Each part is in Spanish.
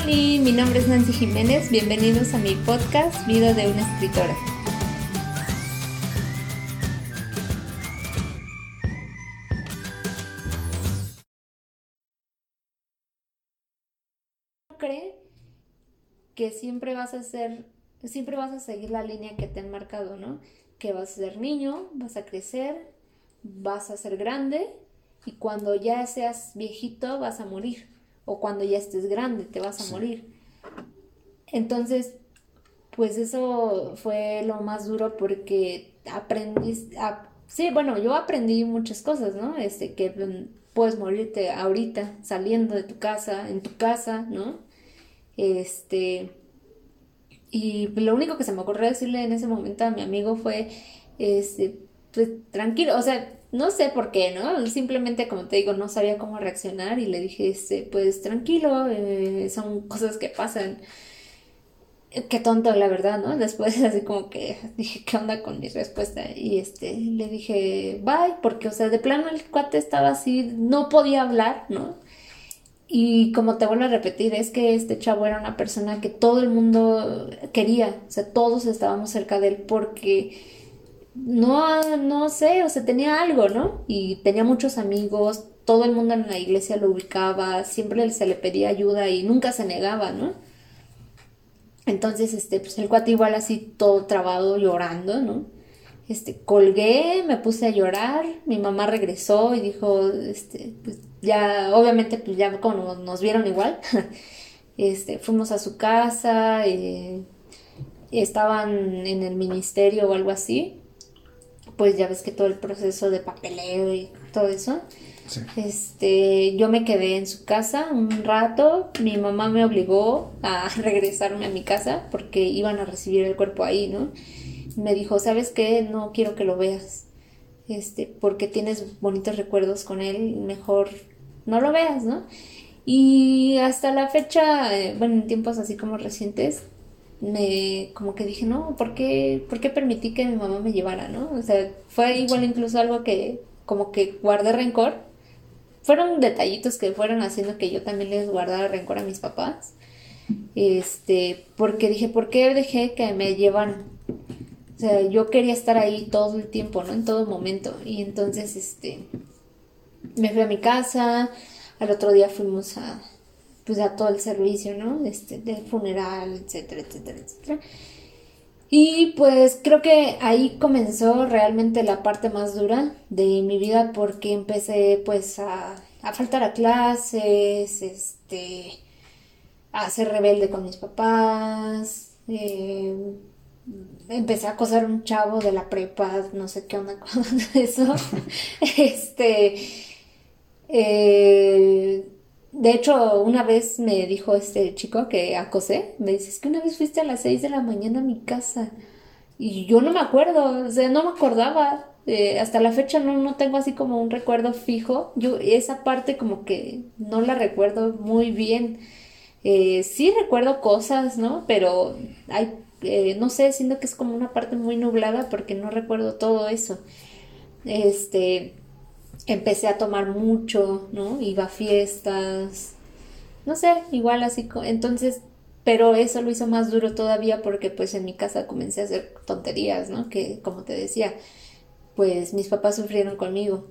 Hola, mi nombre es Nancy Jiménez, bienvenidos a mi podcast Vida de una escritora. cree que siempre vas a ser, siempre vas a seguir la línea que te han marcado, ¿no? Que vas a ser niño, vas a crecer, vas a ser grande y cuando ya seas viejito vas a morir o cuando ya estés grande te vas a morir. Entonces, pues eso fue lo más duro porque aprendí, sí, bueno, yo aprendí muchas cosas, ¿no? Este, que mm, puedes morirte ahorita saliendo de tu casa, en tu casa, ¿no? Este, y lo único que se me ocurrió decirle en ese momento a mi amigo fue, este, pues tranquilo, o sea, no sé por qué, ¿no? Simplemente, como te digo, no sabía cómo reaccionar y le dije, este, pues tranquilo, eh, son cosas que pasan. Qué tonto, la verdad, ¿no? Después así como que dije, ¿qué onda con mi respuesta? Y este, le dije, bye, porque, o sea, de plano el cuate estaba así, no podía hablar, ¿no? Y como te vuelvo a repetir, es que este chavo era una persona que todo el mundo quería, o sea, todos estábamos cerca de él porque no, no sé, o sea, tenía algo, ¿no? Y tenía muchos amigos, todo el mundo en la iglesia lo ubicaba, siempre se le pedía ayuda y nunca se negaba, ¿no? Entonces, este, pues el cuate igual así todo trabado, llorando, ¿no? Este, colgué, me puse a llorar, mi mamá regresó y dijo, este, pues ya, obviamente, pues ya como nos vieron igual, este, fuimos a su casa, eh, estaban en el ministerio o algo así, pues ya ves que todo el proceso de papeleo y todo eso. Este, yo me quedé en su casa un rato, mi mamá me obligó a regresarme a mi casa porque iban a recibir el cuerpo ahí, ¿no? Me dijo, ¿sabes qué? No quiero que lo veas este, porque tienes bonitos recuerdos con él, mejor no lo veas, ¿no? Y hasta la fecha, eh, bueno, en tiempos así como recientes, me como que dije, no, ¿por qué, ¿por qué permití que mi mamá me llevara, no? O sea, fue igual incluso algo que como que guardé rencor. Fueron detallitos que fueron haciendo que yo también les guardara rencor a mis papás. Este, porque dije, ¿por qué dejé que me llevan o sea, yo quería estar ahí todo el tiempo, ¿no? En todo momento. Y entonces, este, me fui a mi casa, al otro día fuimos a, pues a todo el servicio, ¿no? Este, de funeral, etcétera, etcétera, etcétera. Y pues creo que ahí comenzó realmente la parte más dura de mi vida porque empecé pues a, a faltar a clases, este, a ser rebelde con mis papás, eh, empecé a acosar un chavo de la prepa, no sé qué onda con eso. este, eh, de hecho, una vez me dijo este chico que acosé, me dice, es que una vez fuiste a las 6 de la mañana a mi casa. Y yo no me acuerdo, o sea, no me acordaba. Eh, hasta la fecha no, no tengo así como un recuerdo fijo. Yo esa parte como que no la recuerdo muy bien. Eh, sí recuerdo cosas, ¿no? Pero hay eh, no sé, siento que es como una parte muy nublada porque no recuerdo todo eso. Este, empecé a tomar mucho, ¿no? Iba a fiestas, no sé, igual así, entonces, pero eso lo hizo más duro todavía porque pues en mi casa comencé a hacer tonterías, ¿no? Que como te decía, pues mis papás sufrieron conmigo.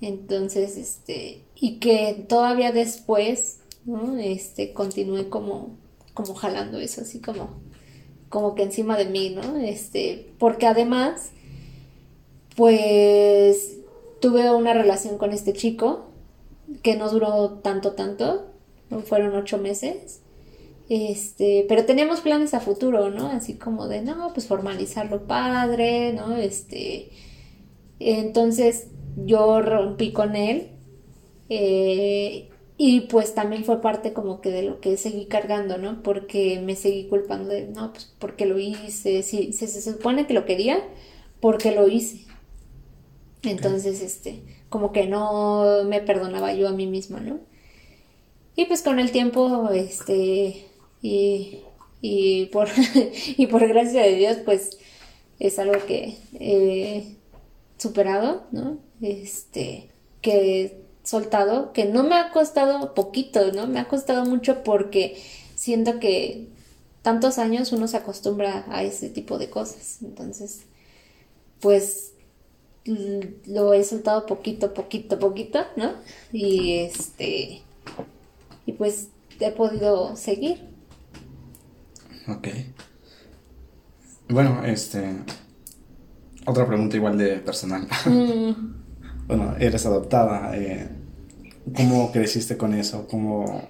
Entonces, este, y que todavía después, ¿no? Este, continué como, como jalando eso, así como como que encima de mí, ¿no? Este, porque además, pues tuve una relación con este chico que no duró tanto, tanto, fueron ocho meses. Este, pero teníamos planes a futuro, ¿no? Así como de, no, pues formalizarlo padre, ¿no? Este, entonces yo rompí con él eh, y pues también fue parte como que de lo que seguí cargando, ¿no? Porque me seguí culpando de, no, pues porque lo hice, sí, se, se supone que lo quería porque lo hice. Entonces, este, como que no me perdonaba yo a mí misma, ¿no? Y pues con el tiempo, este, y, y por, y por gracia de Dios, pues es algo que he superado, ¿no? Este, que soltado, que no me ha costado poquito, ¿no? Me ha costado mucho porque siento que tantos años uno se acostumbra a ese tipo de cosas. Entonces, pues lo he soltado poquito, poquito, poquito, ¿no? Y este, y pues he podido seguir. Ok. Bueno, este, otra pregunta igual de personal. Mm. bueno, eres adoptada. Eh, ¿Cómo creciste con eso? ¿Cómo,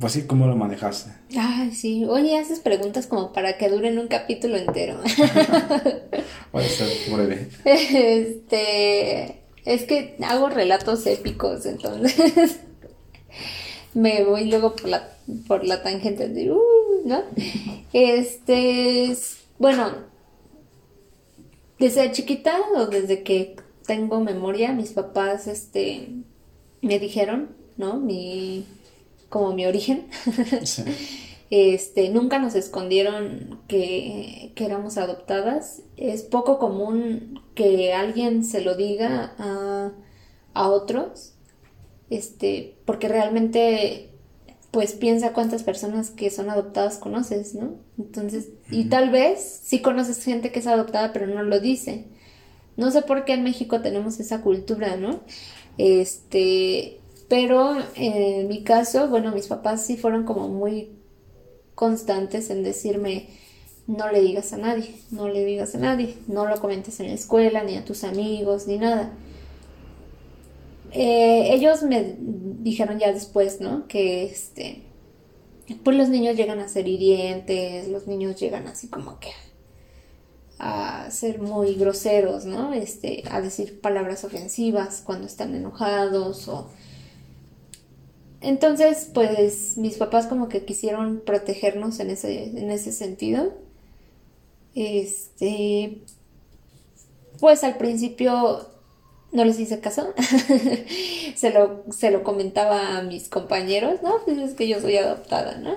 pues sí, ¿cómo lo manejaste? Ay, sí. Oye, haces preguntas como para que duren un capítulo entero. Puede ser breve. Este. Es que hago relatos épicos, entonces. me voy luego por la, por la tangente de. Uh, ¿No? Este. Bueno. Desde chiquita o desde que tengo memoria, mis papás, este. Me dijeron, ¿no? Mi como mi origen. Este, nunca nos escondieron que, éramos adoptadas. Es poco común que alguien se lo diga a, a otros, este, porque realmente pues piensa cuántas personas que son adoptadas conoces, ¿no? Entonces, y tal vez sí conoces gente que es adoptada, pero no lo dice. No sé por qué en México tenemos esa cultura, ¿no? Este, pero en mi caso, bueno, mis papás sí fueron como muy constantes en decirme, no le digas a nadie, no le digas a nadie, no lo comentes en la escuela, ni a tus amigos, ni nada. Eh, ellos me dijeron ya después, ¿no? Que este, pues los niños llegan a ser hirientes, los niños llegan así como que a ser muy groseros, ¿no? Este, a decir palabras ofensivas cuando están enojados o entonces, pues mis papás como que quisieron protegernos en ese, en ese sentido. Este, pues al principio no les hice caso. se, lo, se lo comentaba a mis compañeros, ¿no? Pues es que yo soy adoptada, ¿no?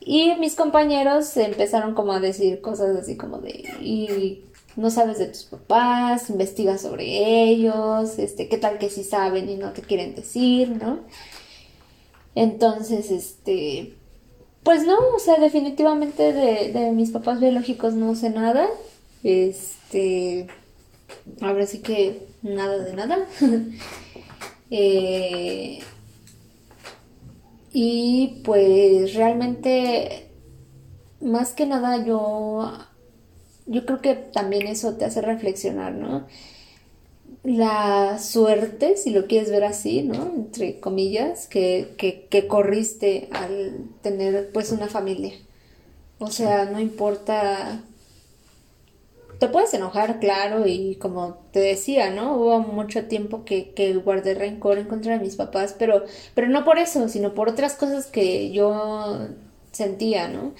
Y mis compañeros empezaron como a decir cosas así como de, y no sabes de tus papás, investiga sobre ellos, este, qué tal que sí saben y no te quieren decir, ¿no? Entonces, este, pues no, o sea, definitivamente de, mis papás biológicos no sé nada. Este, ahora sí que nada de nada. Eh, y pues realmente, más que nada yo, yo creo que también eso te hace reflexionar, ¿no? La suerte, si lo quieres ver así, ¿no? Entre comillas, que, que, corriste al tener pues una familia. O sea, no importa. Te puedes enojar, claro, y como te decía, ¿no? Hubo mucho tiempo que, que guardé rencor en contra de mis papás, pero, pero no por eso, sino por otras cosas que yo sentía, ¿no?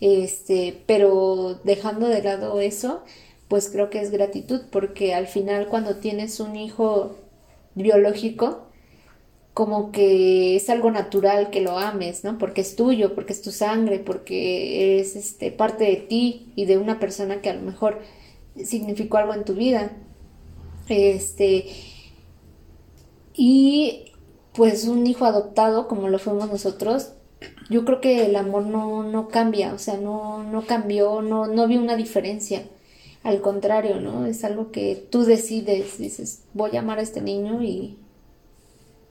Este, pero dejando de lado eso, pues creo que es gratitud, porque al final cuando tienes un hijo biológico, como que es algo natural que lo ames, ¿no? Porque es tuyo, porque es tu sangre, porque es este, parte de ti y de una persona que a lo mejor significó algo en tu vida. Este, y pues un hijo adoptado, como lo fuimos nosotros, yo creo que el amor no, no cambia, o sea, no, no cambió, no, no vi una diferencia al contrario, ¿no? Es algo que tú decides, dices, voy a amar a este niño y,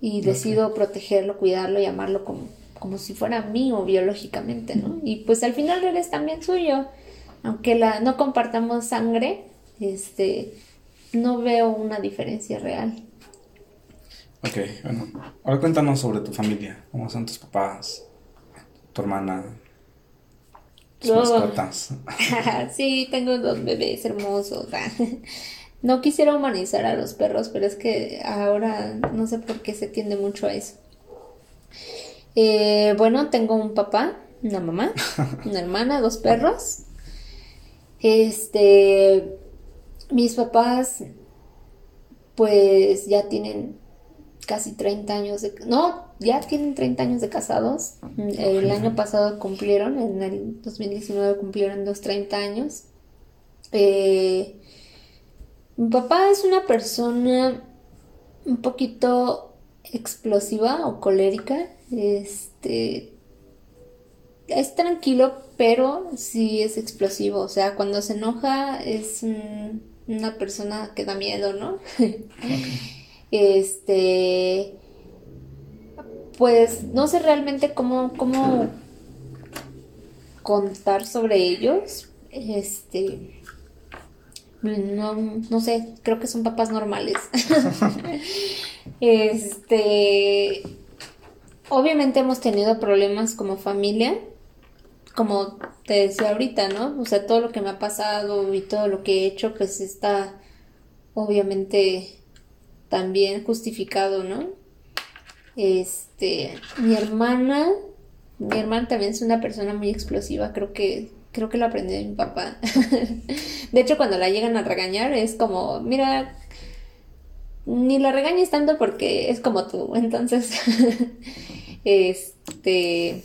y decido protegerlo, cuidarlo y amarlo como, como si fuera mío biológicamente, ¿no? Y pues al final eres también suyo, aunque la, no compartamos sangre, este, no veo una diferencia real. Ok, bueno, ahora cuéntanos sobre tu familia, cómo son tus papás, tu hermana, sí, tengo dos bebés hermosos. No quisiera humanizar a los perros, pero es que ahora no sé por qué se tiende mucho a eso. Eh, bueno, tengo un papá, una mamá, una hermana, dos perros. Este, mis papás, pues ya tienen casi 30 años de... No, ya tienen 30 años de casados. El año pasado cumplieron, en el 2019 cumplieron los 30 años. Eh, mi papá es una persona un poquito explosiva o colérica. Este es tranquilo, pero sí es explosivo. O sea, cuando se enoja es una persona que da miedo, ¿no? Este. Pues no sé realmente cómo, cómo contar sobre ellos. Este. No, no sé, creo que son papás normales. este. Obviamente hemos tenido problemas como familia como te decía ahorita, ¿no? O sea, todo lo que me ha pasado y todo lo que he hecho, pues está obviamente también justificado, ¿no? Este, mi hermana, mi hermana también es una persona muy explosiva, creo que creo que lo aprendí de mi papá. de hecho, cuando la llegan a regañar es como, mira, ni la regañes tanto porque es como tú. Entonces, este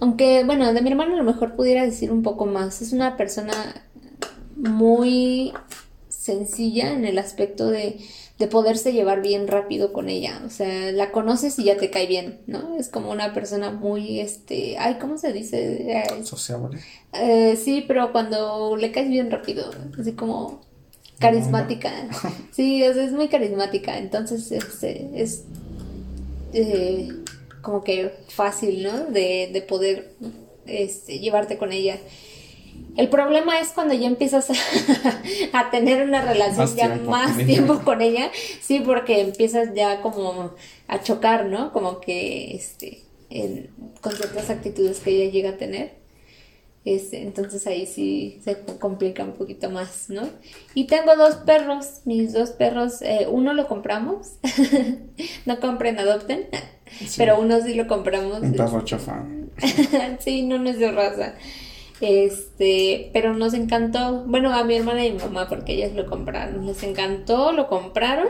aunque, bueno, de mi hermano a lo mejor pudiera decir un poco más. Es una persona muy sencilla en el aspecto de, de poderse llevar bien rápido con ella. O sea, la conoces y ya te cae bien, ¿no? Es como una persona muy, este, ay, ¿cómo se dice? Sociable. Eh, sí, pero cuando le caes bien rápido, así como carismática. Sí, es muy carismática. Entonces, este, es... Eh, como que fácil, ¿no? De, de poder este, llevarte con ella. El problema es cuando ya empiezas a, tener una relación ya más tiempo con ella, sí, porque empiezas ya como a chocar, ¿no? Como que, este, con ciertas actitudes que ella llega a tener. Este, entonces ahí sí se complica un poquito más, ¿no? Y tengo dos perros, mis dos perros, eh, uno lo compramos, no compren, adopten, pero uno sí lo compramos. Un perro chofa. sí, no, no es de raza. Este, pero nos encantó, bueno, a mi hermana y mi mamá, porque ellas lo compraron, les encantó, lo compraron.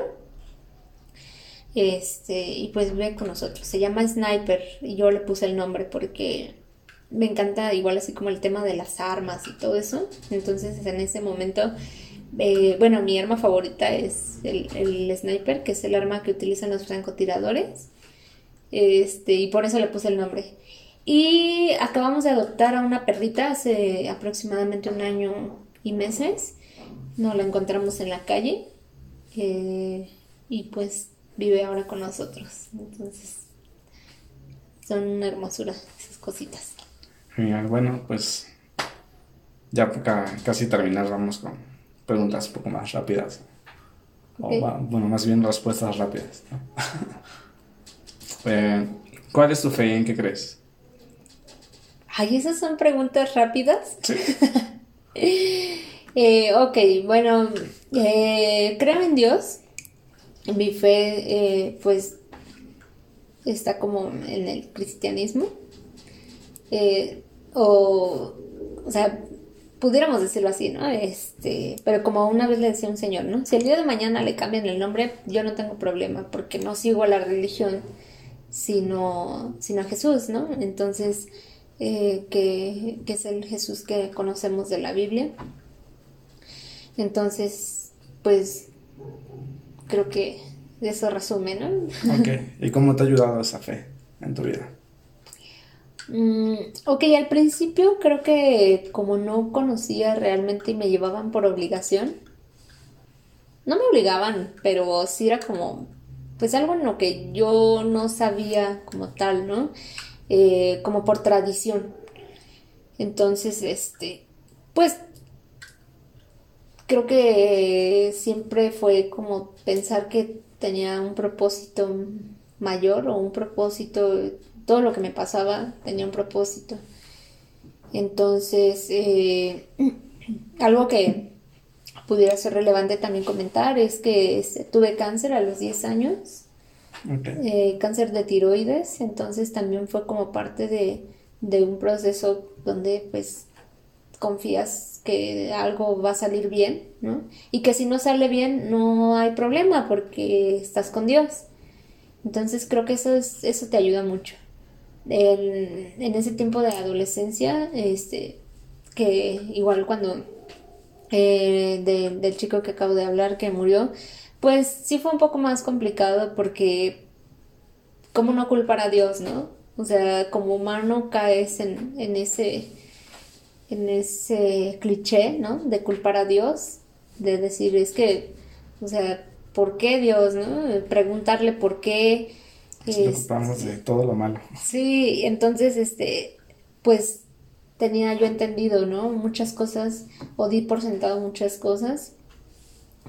Este, y pues vive con nosotros. Se llama Sniper y yo le puse el nombre porque me encanta igual así como el tema de las armas y todo eso. Entonces en ese momento, eh, bueno, mi arma favorita es el, sniper, que es el arma que utilizan los francotiradores. Este, y por eso le puse el nombre. Y acabamos de adoptar a una perrita hace aproximadamente un año y meses. Nos la encontramos en la calle. Eh, y pues vive ahora con nosotros. Entonces, son una hermosura esas cositas. Genial, bueno, pues ya casi terminar, vamos con preguntas un poco más rápidas. O, bueno, más bien respuestas rápidas. Eh, ¿Cuál es tu fe y en qué crees? Ay, esas son preguntas rápidas. Sí. Eh, ok, bueno, eh, creo en Dios. Mi fe, pues, está como en el cristianismo. o, o sea, pudiéramos decirlo así, ¿no? Este, pero como una vez le decía un señor, ¿no? Si el día de mañana le cambian el nombre, yo no tengo problema, porque no sigo a la religión, sino, sino a Jesús, ¿no? Entonces, eh, que, que es el Jesús que conocemos de la Biblia. Entonces, pues, creo que eso resume, ¿no? Ok, ¿y cómo te ha ayudado esa fe en tu vida? Mm, ok, al principio creo que como no conocía realmente y me llevaban por obligación, no me obligaban, pero sí era como, pues algo en lo que yo no sabía como tal, ¿no? Eh, como por tradición. Entonces, este, pues creo que siempre fue como pensar que tenía un propósito mayor o un propósito todo lo que me pasaba tenía un propósito. Entonces, eh, algo que pudiera ser relevante también comentar es que tuve cáncer a los 10 años, eh, cáncer de tiroides, entonces también fue como parte de, de un proceso donde pues confías que algo va a salir bien, ¿no? Y que si no sale bien no hay problema porque estás con Dios. Entonces creo que eso, es, eso te ayuda mucho en ese tiempo de adolescencia, este, que igual cuando eh, del chico que acabo de hablar que murió, pues sí fue un poco más complicado porque cómo no culpar a Dios, ¿no? O sea, como humano caes en, en ese en ese cliché, ¿no? De culpar a Dios, de decir, es que, o sea, ¿por qué Dios, no? Preguntarle por qué. Nos preocupamos de todo lo malo. Sí, entonces, este, pues tenía yo entendido, ¿no? Muchas cosas, o di por sentado muchas cosas.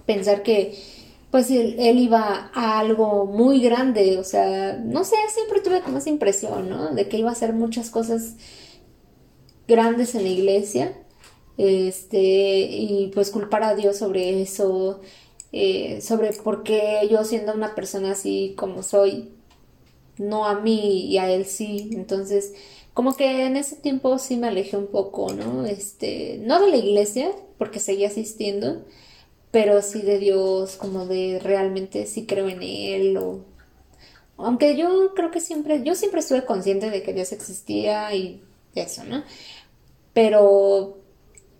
Pensar que, pues, él, él, iba a algo muy grande, o sea, no sé, siempre tuve como esa impresión, ¿no? De que iba a hacer muchas cosas grandes en la iglesia, este, y pues culpar a Dios sobre eso, eh, sobre por qué yo siendo una persona así como soy, no a mí y a él sí, entonces como que en ese tiempo sí me alejé un poco, ¿no? Este, no de la iglesia, porque seguía asistiendo, pero sí de Dios, como de realmente sí creo en Él, o... Aunque yo creo que siempre, yo siempre estuve consciente de que Dios existía y eso, ¿no? Pero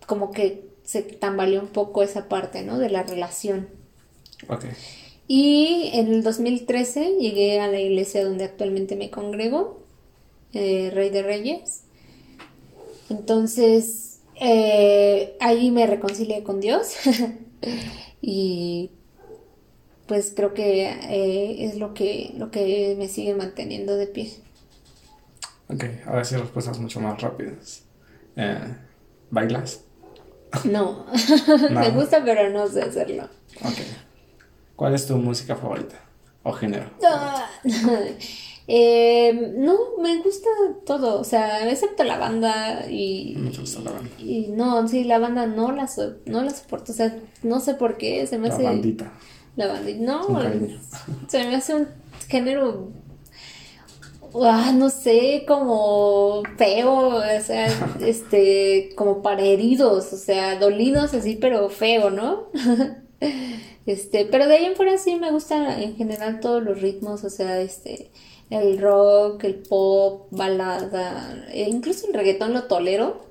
como que se tambaleó un poco esa parte, ¿no? De la relación. Ok. Y en el 2013 llegué a la iglesia donde actualmente me congrego, eh, Rey de Reyes. Entonces, eh, ahí me reconcilié con Dios y pues creo que eh, es lo que, lo que me sigue manteniendo de pie. Ok, ahora sí respuestas mucho más rápidas. Eh, ¿Bailas? No. me gusta, pero no sé hacerlo. Ok. ¿Cuál es tu música favorita? ¿O género? Eh, no, me gusta todo, o sea, excepto la banda y... No te gusta la banda. Y no, sí, la banda no la, no la soporto, o sea, no sé por qué, se me hace... La bandita. La bandita, no, se me hace un género Ah, no sé, como feo, o sea, este, como para heridos, o sea, dolidos así, pero feo, ¿no? este, pero de ahí en fuera sí me gustan en general todos los ritmos, o sea, este, el rock, el pop, balada, e incluso el reggaetón lo tolero,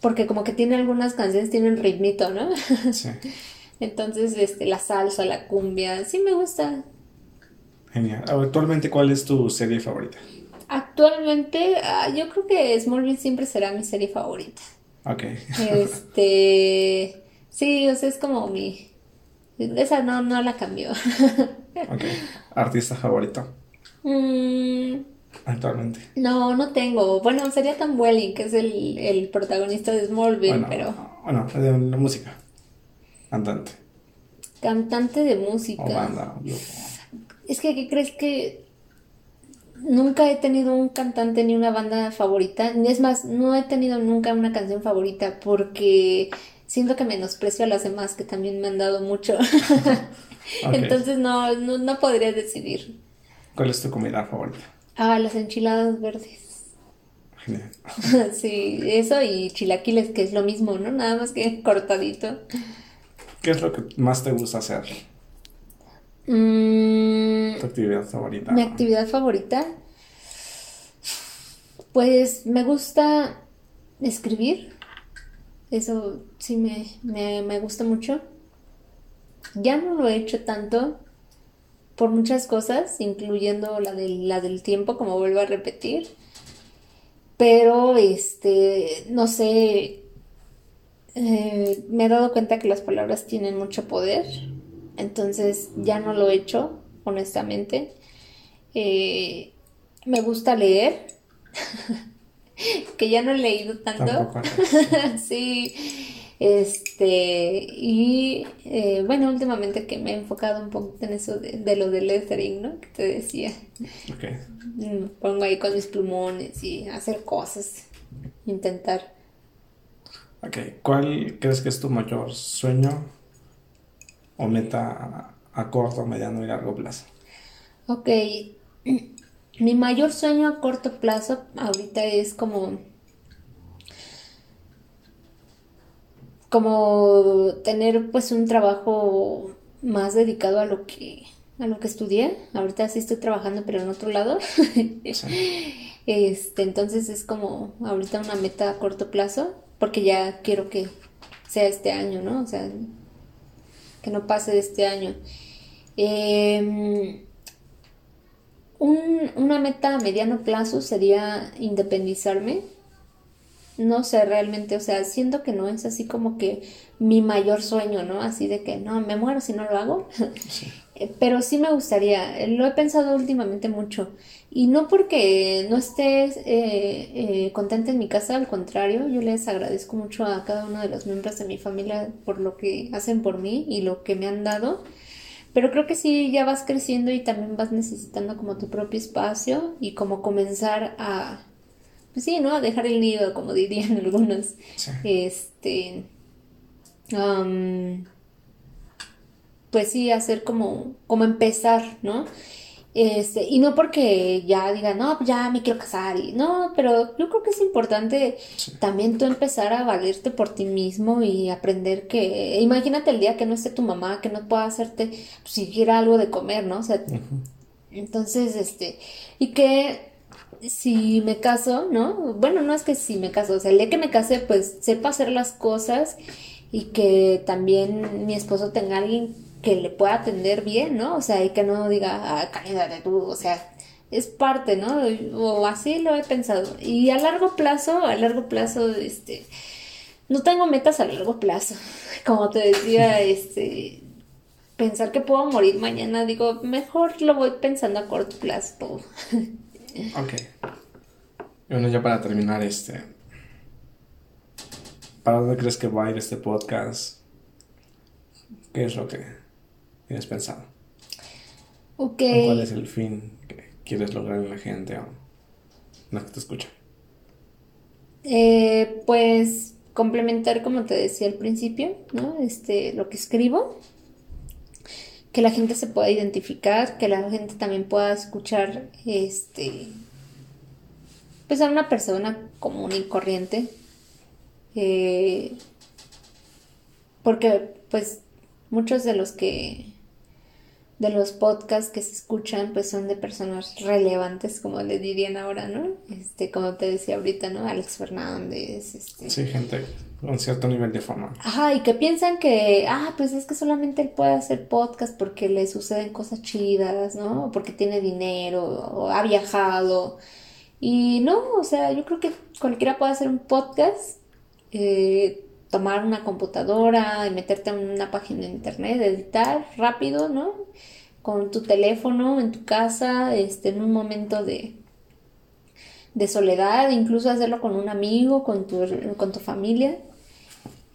porque como que tiene algunas canciones, tienen ritmito, ¿no? Sí. Entonces, este, la salsa, la cumbia, sí me gusta. Genial. Actualmente, ¿cuál es tu serie favorita? Actualmente, ah, yo creo que Smallville siempre será mi serie favorita. Ok. Este. sí, o sea, es como mi. Esa no, no la cambió. ok. ¿Artista favorito? Mm. Actualmente. No, no tengo. Bueno, sería Tom Welling, que es el, el protagonista de Smallville, pero. Bueno, de la música. Cantante. Cantante de música. O banda, Es que, ¿qué crees que nunca he tenido un cantante ni una banda favorita. Es más, no he tenido nunca una canción favorita porque siento que menosprecio a las demás que también me han dado mucho. Entonces no, no, podría decidir. ¿Cuál es tu comida favorita? Ah, las enchiladas verdes. Genial. sí, eso y chilaquiles, que es lo mismo, ¿no? Nada más que cortadito. ¿Qué es lo que más te gusta hacer? Mm, ¿Tu actividad favorita? Mi actividad favorita. Pues me gusta escribir. Eso sí me, gusta mucho. Ya no lo he hecho tanto por muchas cosas, incluyendo la del, la del tiempo, como vuelvo a repetir. Pero, este, no sé, eh, me he dado cuenta que las palabras tienen mucho poder entonces ya no lo he hecho, honestamente. Eh, me gusta leer, que ya no he leído tanto. sí, este, y eh, bueno, últimamente que me he enfocado un poco en eso de, lo del lettering, ¿no? Que te decía. Okay. Me pongo ahí con mis plumones y hacer cosas, intentar. Ok, ¿cuál crees que es tu mayor sueño o meta a corto, mediano y largo plazo? Ok, mi mayor sueño a corto plazo ahorita es como como tener pues un trabajo más dedicado a lo que a lo que estudié. Ahorita sí estoy trabajando pero en otro lado. Este, entonces es como ahorita una meta a corto plazo porque ya quiero que sea este año, ¿no? O sea, que no pase de este año. Em, una meta a mediano plazo sería independizarme. No sé realmente, o sea, siento que no es así como que mi mayor sueño, ¿no? Así de que no, me muero si no lo hago. Eh, pero sí me gustaría, lo he pensado últimamente mucho. Y no porque no esté eh, eh, contenta en mi casa, al contrario, yo les agradezco mucho a cada uno de los miembros de mi familia por lo que hacen por mí y lo que me han dado. Pero creo que sí, ya vas creciendo y también vas necesitando como tu propio espacio y como comenzar a, pues sí, ¿no? A dejar el nido, como dirían algunos. Este, pues sí, hacer como, como empezar, ¿no? Este, y no porque ya digan, no, ya me quiero casar, y no, pero yo creo que es importante también tú empezar a valerte por ti mismo y aprender que, imagínate el día que no esté tu mamá, que no pueda hacerte pues, siquiera algo de comer, ¿no? O sea, entonces, este, y que si me caso, ¿no? Bueno, no es que si me caso, o sea, el día que me case, pues sepa hacer las cosas y que también mi esposo tenga alguien que le pueda atender bien, ¿no? O sea, y que no diga, ah, cállate tú, o sea, es parte, ¿no? O así lo he pensado. Y a largo plazo, a largo plazo, este, no tengo metas a largo plazo. Como te decía, este, pensar que puedo morir mañana, digo, mejor lo voy pensando a corto plazo. ok. Bueno, ya para terminar, este, ¿para dónde crees que va a ir este podcast? ¿Qué es lo que tienes pensado? ¿Cuál es el fin que quieres lograr en la gente o la que te escucha? Eh, pues complementar, como te decía al principio, ¿no? Este, lo que escribo, que la gente se pueda identificar, que la gente también pueda escuchar, este, pues a una persona común y corriente, eh, porque pues muchos de los que de los podcasts que se escuchan pues son de personas relevantes como le dirían ahora, ¿no? Este, como te decía ahorita, ¿no? Alex Fernández, este. Sí, gente con cierto nivel de fama. Ajá, y que piensan que, ah, pues es que solamente él puede hacer podcast porque le suceden cosas chidas, ¿no? O porque tiene dinero, o ha viajado. Y no, o sea, yo creo que cualquiera puede hacer un podcast, eh, tomar una computadora y meterte en una página de internet, editar rápido, ¿no? Con tu teléfono en tu casa, este, en un momento de, de soledad, incluso hacerlo con un amigo, con tu, con tu familia.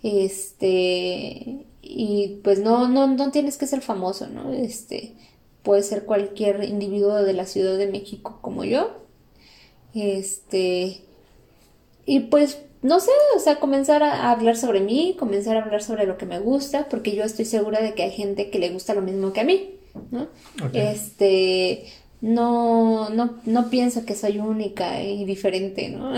Este, y pues no, no, no tienes que ser famoso, ¿no? Este, puede ser cualquier individuo de la Ciudad de México como yo. Este, y pues no sé, o sea, comenzar a hablar sobre mí, comenzar a hablar sobre lo que me gusta, porque yo estoy segura de que hay gente que le gusta lo mismo que a mí, ¿no? Este, no, no, no pienso que soy única y diferente, ¿no?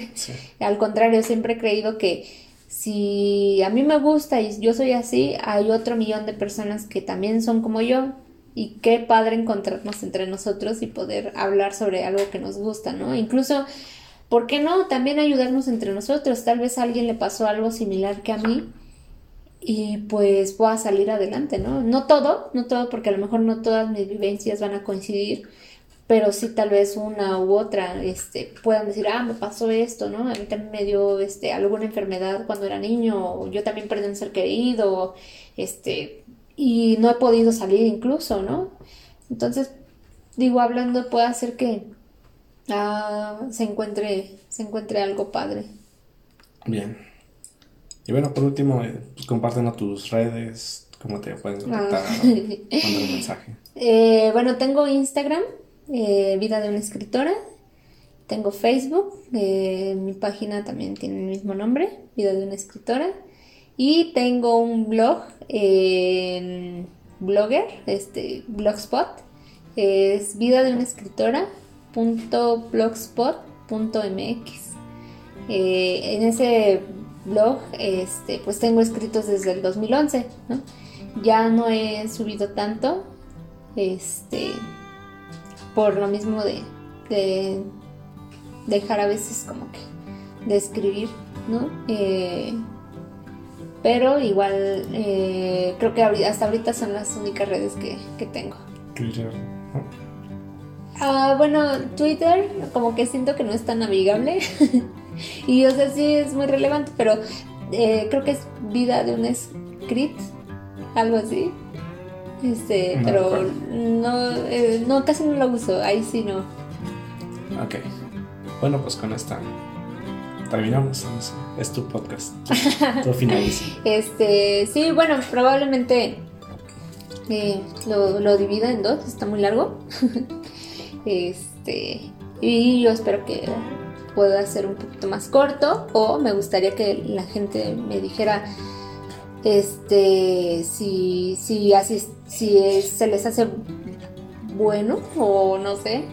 Al contrario, siempre he creído que si a mí me gusta y yo soy así, hay otro millón de personas que también son como yo. Y qué padre encontrarnos entre nosotros y poder hablar sobre algo que nos gusta, ¿no? Incluso ¿por qué no también ayudarnos entre nosotros? Tal vez a alguien le pasó algo similar que a mí y pues pueda salir adelante, ¿no? No todo, no todo, porque a lo mejor no todas mis vivencias van a coincidir, pero sí tal vez una u otra, este, puedan decir, ah, me pasó esto, ¿no? A mí también me dio, este, alguna enfermedad cuando era niño, yo también perdí un ser querido, este, y no he podido salir incluso, ¿no? Entonces, digo, hablando puede hacer que ah, se encuentre, se encuentre algo padre. Bien. Y bueno, por último, eh, pues tus redes, cómo te pueden contactar, ah. mandar un mensaje. Eh, bueno, tengo Instagram, eh, Vida de una escritora. Tengo Facebook, mi página también tiene el mismo nombre, Vida de una escritora. Y tengo un blog, blogger, este, blogspot, es Vida de una escritora blogspot.mx. Eh, en ese blog este, pues tengo escritos desde el 2011, Ya no he subido tanto, este, por lo mismo de, dejar a veces como que de escribir, ¿no? Eh, pero igual eh, creo que hasta ahorita son las únicas redes que, tengo. Ah, bueno, Twitter como que siento que no es tan amigable. y o sea, sí es muy relevante, pero eh, creo que es vida de un script, algo así. Este, No, pero no, eh, no, casi no lo uso, ahí sí no. Ok. Bueno, pues con esta terminamos. Es tu podcast. Tú finaliza. Este, sí, bueno, probablemente eh, lo, lo divida en dos, está muy largo. este, y yo espero que pueda ser un poquito más corto o me gustaría que la gente me dijera este si si así si se les hace bueno o no sé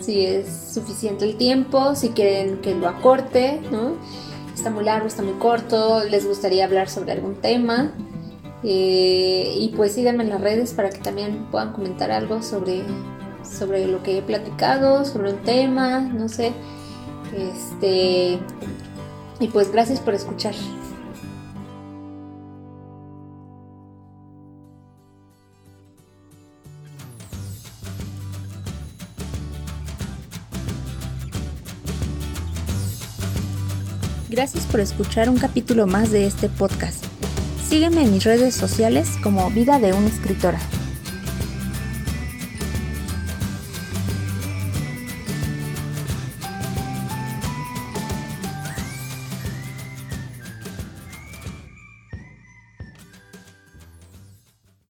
si es suficiente el tiempo si quieren que lo acorte no está muy largo está muy corto les gustaría hablar sobre algún tema Eh, y pues síganme en las redes para que también puedan comentar algo sobre sobre lo que he platicado sobre un tema no sé este y pues gracias por escuchar Gracias por escuchar un capítulo más de este podcast. Sígueme en mis redes sociales como Vida de una Escritora.